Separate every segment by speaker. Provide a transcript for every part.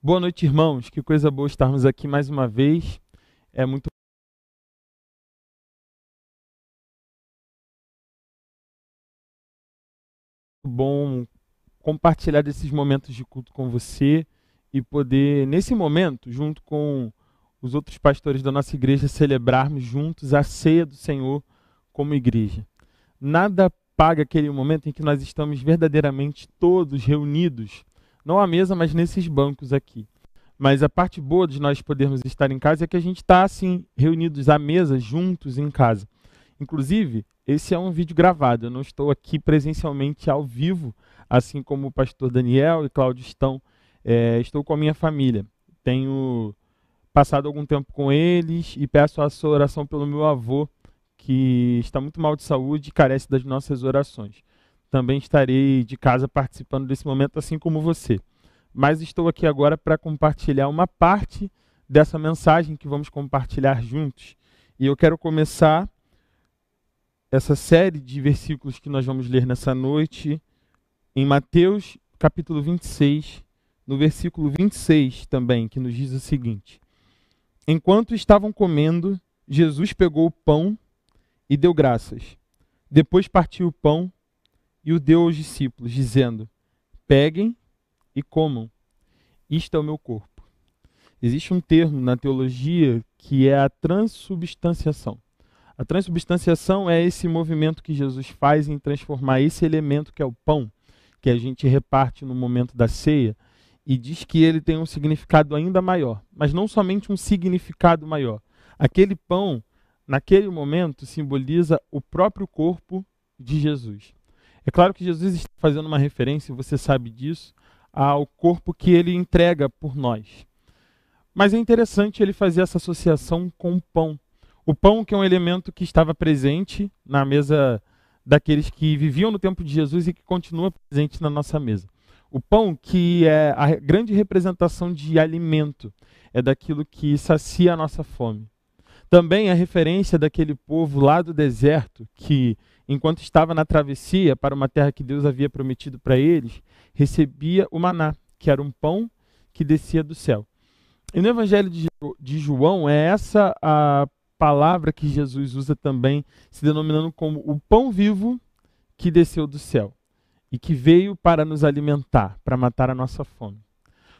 Speaker 1: Boa noite, irmãos. Que coisa boa estarmos aqui mais uma vez. É muito bom compartilhar esses momentos de culto com você e poder, nesse momento, junto com os outros pastores da nossa igreja, celebrarmos juntos a ceia do Senhor como igreja. Nada paga aquele momento em que nós estamos verdadeiramente todos reunidos não à mesa, mas nesses bancos aqui. Mas a parte boa de nós podermos estar em casa é que a gente está assim, reunidos à mesa, juntos em casa. Inclusive, esse é um vídeo gravado, eu não estou aqui presencialmente ao vivo, assim como o pastor Daniel e Cláudio estão. É, estou com a minha família. Tenho passado algum tempo com eles e peço a sua oração pelo meu avô, que está muito mal de saúde e carece das nossas orações também estarei de casa participando desse momento, assim como você. Mas estou aqui agora para compartilhar uma parte dessa mensagem que vamos compartilhar juntos. E eu quero começar essa série de versículos que nós vamos ler nessa noite em Mateus capítulo 26, no versículo 26 também, que nos diz o seguinte: Enquanto estavam comendo, Jesus pegou o pão e deu graças. Depois partiu o pão e o deu aos discípulos, dizendo: Peguem e comam, isto é o meu corpo. Existe um termo na teologia que é a transubstanciação. A transubstanciação é esse movimento que Jesus faz em transformar esse elemento que é o pão, que a gente reparte no momento da ceia, e diz que ele tem um significado ainda maior, mas não somente um significado maior. Aquele pão, naquele momento, simboliza o próprio corpo de Jesus. É claro que Jesus está fazendo uma referência, você sabe disso, ao corpo que ele entrega por nós. Mas é interessante ele fazer essa associação com o pão. O pão que é um elemento que estava presente na mesa daqueles que viviam no tempo de Jesus e que continua presente na nossa mesa. O pão que é a grande representação de alimento, é daquilo que sacia a nossa fome. Também a referência daquele povo lá do deserto que enquanto estava na travessia para uma terra que Deus havia prometido para eles, recebia o maná, que era um pão que descia do céu. E no Evangelho de João, é essa a palavra que Jesus usa também, se denominando como o pão vivo que desceu do céu e que veio para nos alimentar, para matar a nossa fome.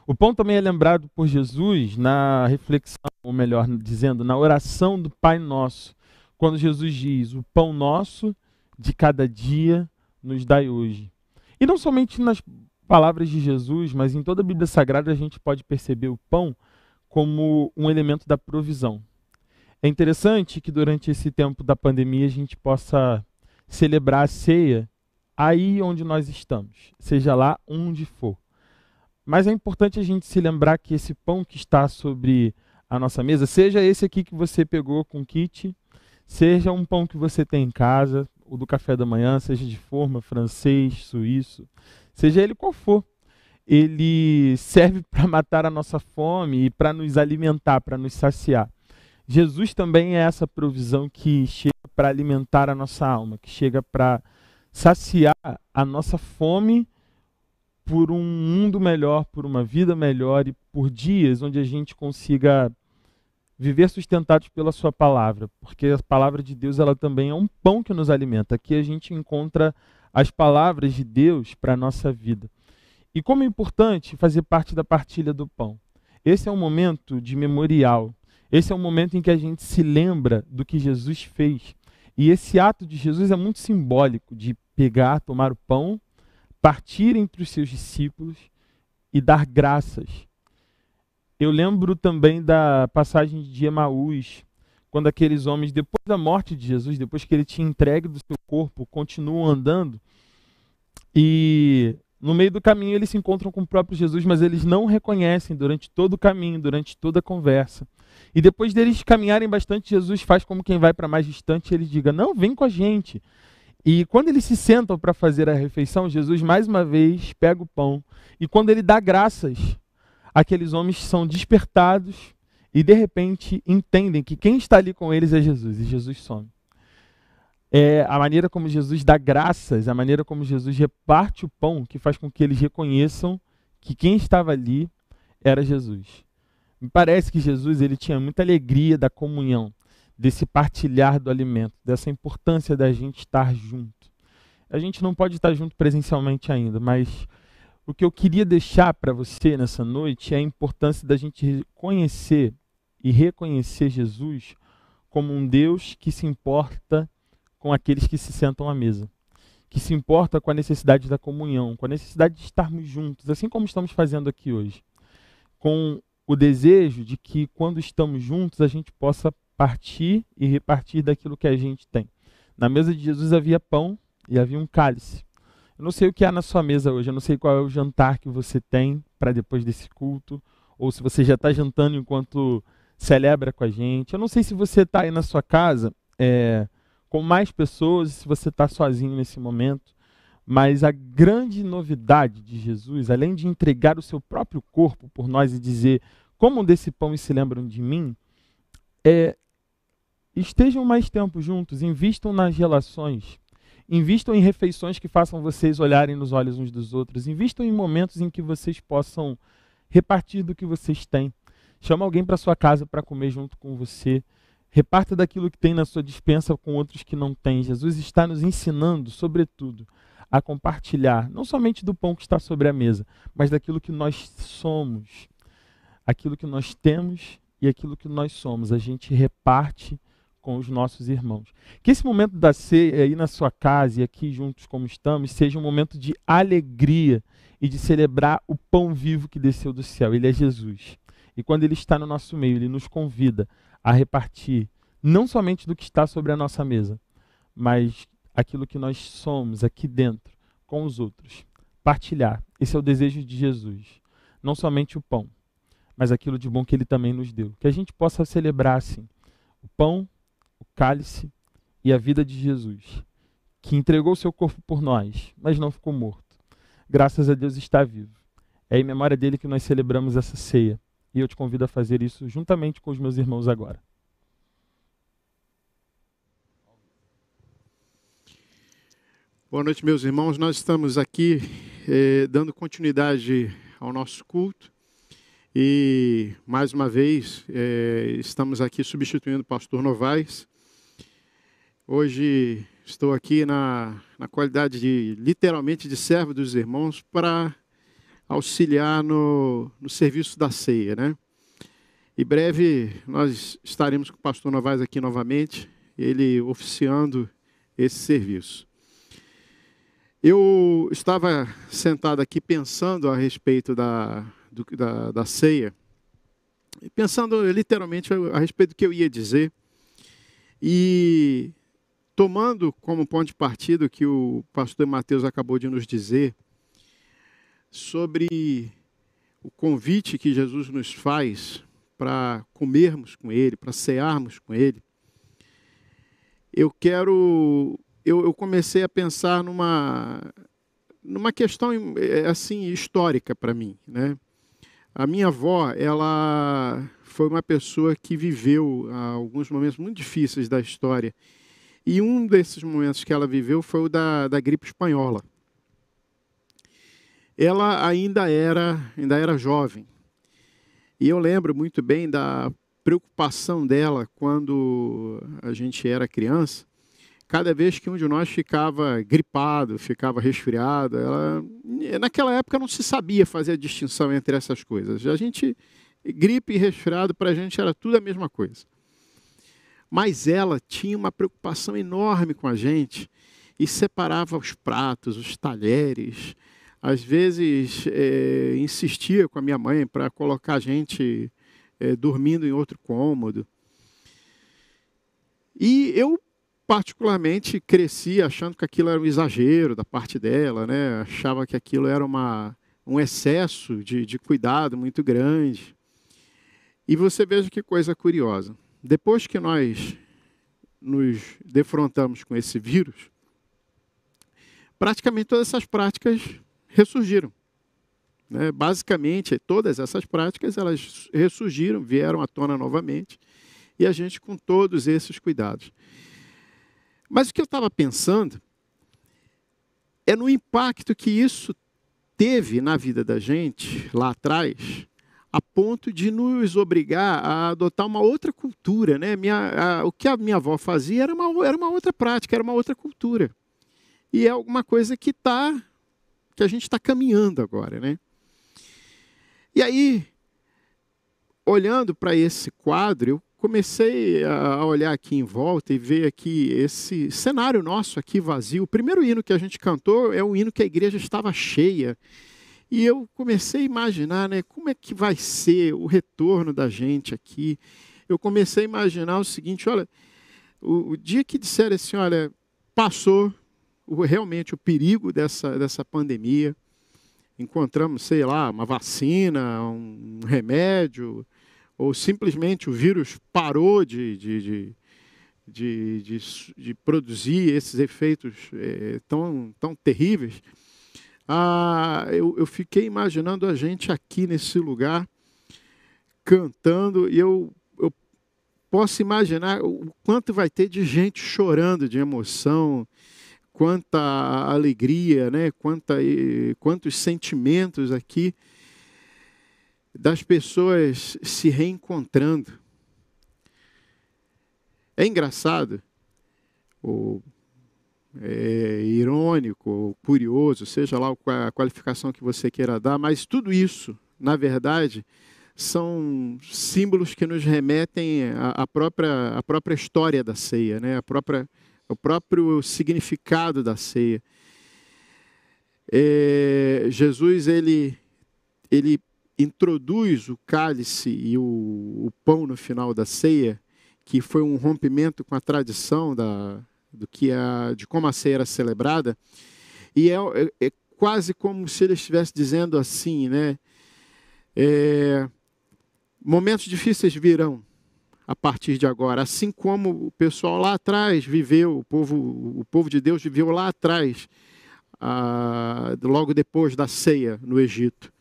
Speaker 1: O pão também é lembrado por Jesus na reflexão, ou melhor dizendo, na oração do Pai Nosso, quando Jesus diz: O pão nosso de cada dia nos dai hoje. E não somente nas palavras de Jesus, mas em toda a Bíblia Sagrada a gente pode perceber o pão como um elemento da provisão. É interessante que durante esse tempo da pandemia a gente possa celebrar a ceia aí onde nós estamos, seja lá onde for. Mas é importante a gente se lembrar que esse pão que está sobre a nossa mesa, seja esse aqui que você pegou com kit, seja um pão que você tem em casa, o do café da manhã, seja de forma francês, suíço, seja ele qual for, ele serve para matar a nossa fome e para nos alimentar, para nos saciar. Jesus também é essa provisão que chega para alimentar a nossa alma, que chega para saciar a nossa fome por um mundo melhor, por uma vida melhor e por dias onde a gente consiga viver sustentados pela sua palavra, porque a palavra de Deus ela também é um pão que nos alimenta. Aqui a gente encontra as palavras de Deus para a nossa vida. E como é importante fazer parte da partilha do pão. Esse é um momento de memorial. Esse é um momento em que a gente se lembra do que Jesus fez. E esse ato de Jesus é muito simbólico de pegar, tomar o pão, partir entre os seus discípulos e dar graças eu lembro também da passagem de Emaús, quando aqueles homens, depois da morte de Jesus, depois que ele tinha entregue do seu corpo, continuam andando e no meio do caminho eles se encontram com o próprio Jesus, mas eles não reconhecem durante todo o caminho, durante toda a conversa. E depois deles caminharem bastante, Jesus faz como quem vai para mais distante ele diga: Não, vem com a gente. E quando eles se sentam para fazer a refeição, Jesus mais uma vez pega o pão e quando ele dá graças, aqueles homens são despertados e de repente entendem que quem está ali com eles é Jesus e Jesus some. É a maneira como Jesus dá graças, a maneira como Jesus reparte o pão, que faz com que eles reconheçam que quem estava ali era Jesus. Me parece que Jesus ele tinha muita alegria da comunhão, desse partilhar do alimento, dessa importância da gente estar junto. A gente não pode estar junto presencialmente ainda, mas o que eu queria deixar para você nessa noite é a importância da gente conhecer e reconhecer Jesus como um Deus que se importa com aqueles que se sentam à mesa, que se importa com a necessidade da comunhão, com a necessidade de estarmos juntos, assim como estamos fazendo aqui hoje, com o desejo de que quando estamos juntos a gente possa partir e repartir daquilo que a gente tem. Na mesa de Jesus havia pão e havia um cálice. Eu não sei o que há na sua mesa hoje, eu não sei qual é o jantar que você tem para depois desse culto, ou se você já está jantando enquanto celebra com a gente. Eu não sei se você está aí na sua casa é, com mais pessoas, se você está sozinho nesse momento. Mas a grande novidade de Jesus, além de entregar o seu próprio corpo por nós e dizer: Como desse pão e se lembram de mim, é estejam mais tempo juntos, invistam nas relações, invistam em refeições que façam vocês olharem nos olhos uns dos outros, invistam em momentos em que vocês possam repartir do que vocês têm. Chama alguém para sua casa para comer junto com você. Reparta daquilo que tem na sua dispensa com outros que não têm. Jesus está nos ensinando, sobretudo, a compartilhar, não somente do pão que está sobre a mesa, mas daquilo que nós somos, aquilo que nós temos e aquilo que nós somos. A gente reparte com os nossos irmãos. Que esse momento da ceia aí na sua casa e aqui juntos como estamos seja um momento de alegria e de celebrar o pão vivo que desceu do céu. Ele é Jesus. E quando ele está no nosso meio, ele nos convida a repartir não somente do que está sobre a nossa mesa, mas aquilo que nós somos aqui dentro com os outros. Partilhar. Esse é o desejo de Jesus. Não somente o pão, mas aquilo de bom que ele também nos deu. Que a gente possa celebrar assim o pão, o cálice e a vida de Jesus, que entregou seu corpo por nós, mas não ficou morto. Graças a Deus está vivo. É em memória dele que nós celebramos essa ceia e eu te convido a fazer isso juntamente com os meus irmãos agora.
Speaker 2: Boa noite, meus irmãos. Nós estamos aqui eh, dando continuidade ao nosso culto e, mais uma vez, eh, estamos aqui substituindo o pastor Novaes. Hoje estou aqui na, na qualidade de, literalmente, de servo dos irmãos para auxiliar no, no serviço da ceia, né? Em breve nós estaremos com o pastor Novaes aqui novamente, ele oficiando esse serviço. Eu estava sentado aqui pensando a respeito da, do, da, da ceia, pensando literalmente a respeito do que eu ia dizer, e tomando como ponto de partida o que o pastor Mateus acabou de nos dizer, sobre o convite que Jesus nos faz para comermos com Ele, para cearmos com Ele, eu quero. Eu, eu, comecei a pensar numa, numa questão é, assim histórica para mim, né? A minha avó, ela foi uma pessoa que viveu alguns momentos muito difíceis da história. E um desses momentos que ela viveu foi o da, da gripe espanhola ela ainda era, ainda era jovem. E eu lembro muito bem da preocupação dela quando a gente era criança. Cada vez que um de nós ficava gripado, ficava resfriado, ela, naquela época não se sabia fazer a distinção entre essas coisas. A gente gripe e resfriado para a gente era tudo a mesma coisa. Mas ela tinha uma preocupação enorme com a gente e separava os pratos, os talheres, às vezes é, insistia com a minha mãe para colocar a gente é, dormindo em outro cômodo. E eu, particularmente, cresci achando que aquilo era um exagero da parte dela, né? achava que aquilo era uma, um excesso de, de cuidado muito grande. E você veja que coisa curiosa. Depois que nós nos defrontamos com esse vírus, praticamente todas essas práticas ressurgiram. Né? Basicamente, todas essas práticas elas ressurgiram, vieram à tona novamente, e a gente com todos esses cuidados. Mas o que eu estava pensando é no impacto que isso teve na vida da gente lá atrás, a ponto de nos obrigar a adotar uma outra cultura. Né? Minha, a, o que a minha avó fazia era uma, era uma outra prática, era uma outra cultura. E é alguma coisa que tá, que a gente está caminhando agora. Né? E aí, olhando para esse quadro, eu comecei a olhar aqui em volta e ver aqui esse cenário nosso aqui vazio. O primeiro hino que a gente cantou é um hino que a igreja estava cheia. E eu comecei a imaginar, né, como é que vai ser o retorno da gente aqui. Eu comecei a imaginar o seguinte, olha, o, o dia que disser assim, olha, passou o, realmente o perigo dessa, dessa pandemia, encontramos, sei lá, uma vacina, um remédio, ou simplesmente o vírus parou de, de, de, de, produzir esses efeitos é, tão, tão terríveis, ah, eu, eu fiquei imaginando a gente aqui nesse lugar cantando e eu, eu posso imaginar o quanto vai ter de gente chorando de emoção, quanta alegria, né? Quanta, quantos sentimentos aqui das pessoas se reencontrando. É engraçado, o é, irônico, curioso, seja lá a qualificação que você queira dar, mas tudo isso, na verdade, são símbolos que nos remetem à, própria, à própria história da ceia, né? a própria, o próprio significado da ceia. É, Jesus ele, ele introduz o cálice e o, o pão no final da ceia, que foi um rompimento com a tradição da, do que a, de como a ceia era celebrada, e é, é, é quase como se ele estivesse dizendo assim, né? É, momentos difíceis virão a partir de agora, assim como o pessoal lá atrás viveu, o povo, o povo de Deus viveu lá atrás, ah, logo depois da ceia no Egito.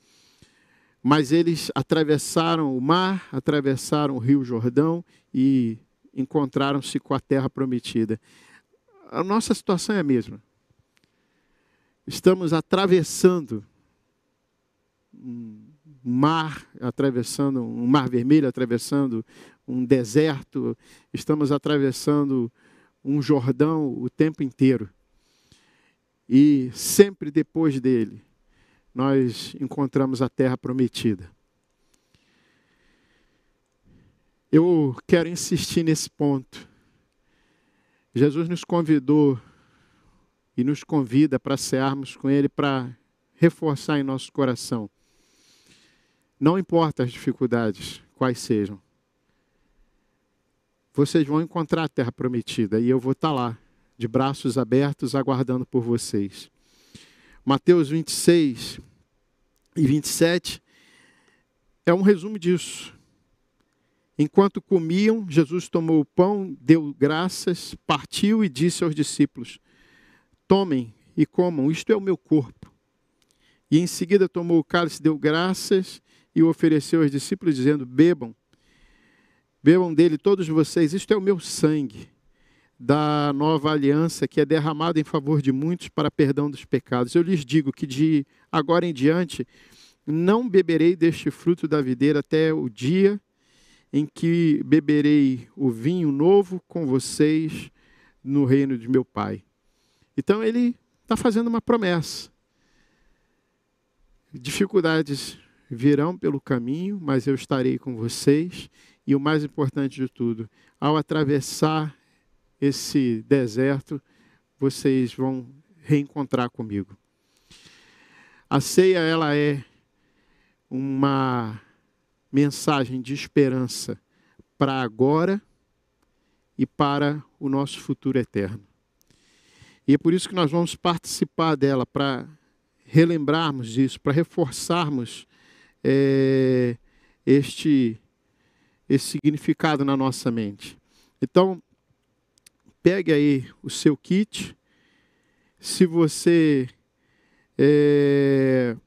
Speaker 2: Mas eles atravessaram o mar, atravessaram o rio Jordão e encontraram-se com a terra prometida a nossa situação é a mesma. Estamos atravessando um mar, atravessando um mar vermelho, atravessando um deserto, estamos atravessando um Jordão o tempo inteiro. E sempre depois dele, nós encontramos a terra prometida. Eu quero insistir nesse ponto Jesus nos convidou e nos convida para cearmos com Ele, para reforçar em nosso coração. Não importa as dificuldades, quais sejam. Vocês vão encontrar a terra prometida e eu vou estar lá, de braços abertos, aguardando por vocês. Mateus 26 e 27 é um resumo disso. Enquanto comiam, Jesus tomou o pão, deu graças, partiu e disse aos discípulos: Tomem e comam, isto é o meu corpo. E em seguida tomou o cálice, deu graças e o ofereceu aos discípulos, dizendo: Bebam, bebam dele todos vocês, isto é o meu sangue da nova aliança que é derramado em favor de muitos para perdão dos pecados. Eu lhes digo que de agora em diante não beberei deste fruto da videira até o dia em que beberei o vinho novo com vocês no reino de meu Pai. Então ele está fazendo uma promessa. Dificuldades virão pelo caminho, mas eu estarei com vocês. E o mais importante de tudo, ao atravessar esse deserto, vocês vão reencontrar comigo. A ceia ela é uma mensagem de esperança para agora e para o nosso futuro eterno. E é por isso que nós vamos participar dela, para relembrarmos disso, para reforçarmos é, este, esse significado na nossa mente. Então, pegue aí o seu kit. Se você é,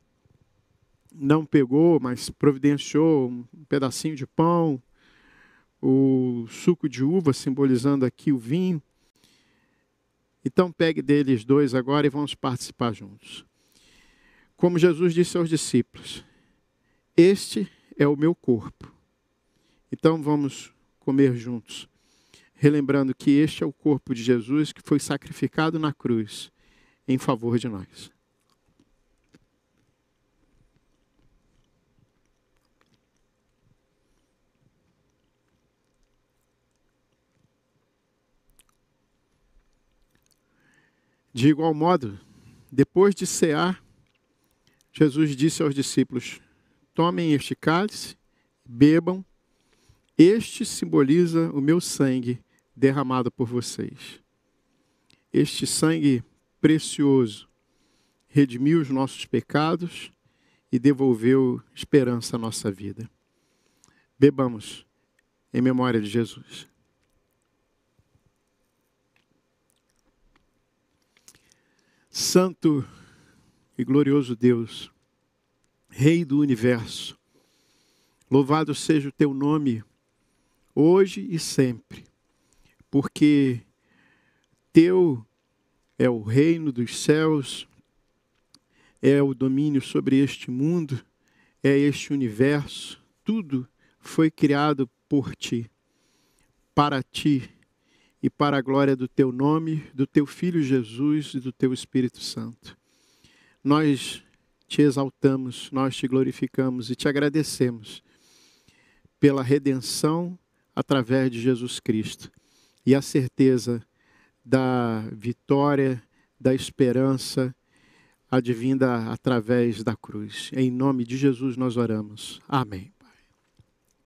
Speaker 2: não pegou, mas providenciou um pedacinho de pão, o suco de uva simbolizando aqui o vinho. Então pegue deles dois agora e vamos participar juntos. Como Jesus disse aos discípulos: Este é o meu corpo. Então vamos comer juntos, relembrando que este é o corpo de Jesus que foi sacrificado na cruz em favor de nós. De igual modo, depois de cear, Jesus disse aos discípulos: Tomem este cálice, bebam, este simboliza o meu sangue derramado por vocês. Este sangue precioso redimiu os nossos pecados e devolveu esperança à nossa vida. Bebamos em memória de Jesus. Santo e glorioso Deus, Rei do universo, louvado seja o teu nome, hoje e sempre, porque teu é o reino dos céus, é o domínio sobre este mundo, é este universo, tudo foi criado por ti, para ti e para a glória do teu nome, do teu Filho Jesus e do teu Espírito Santo. Nós te exaltamos, nós te glorificamos e te agradecemos pela redenção através de Jesus Cristo e a certeza da vitória, da esperança advinda através da cruz. Em nome de Jesus nós oramos. Amém.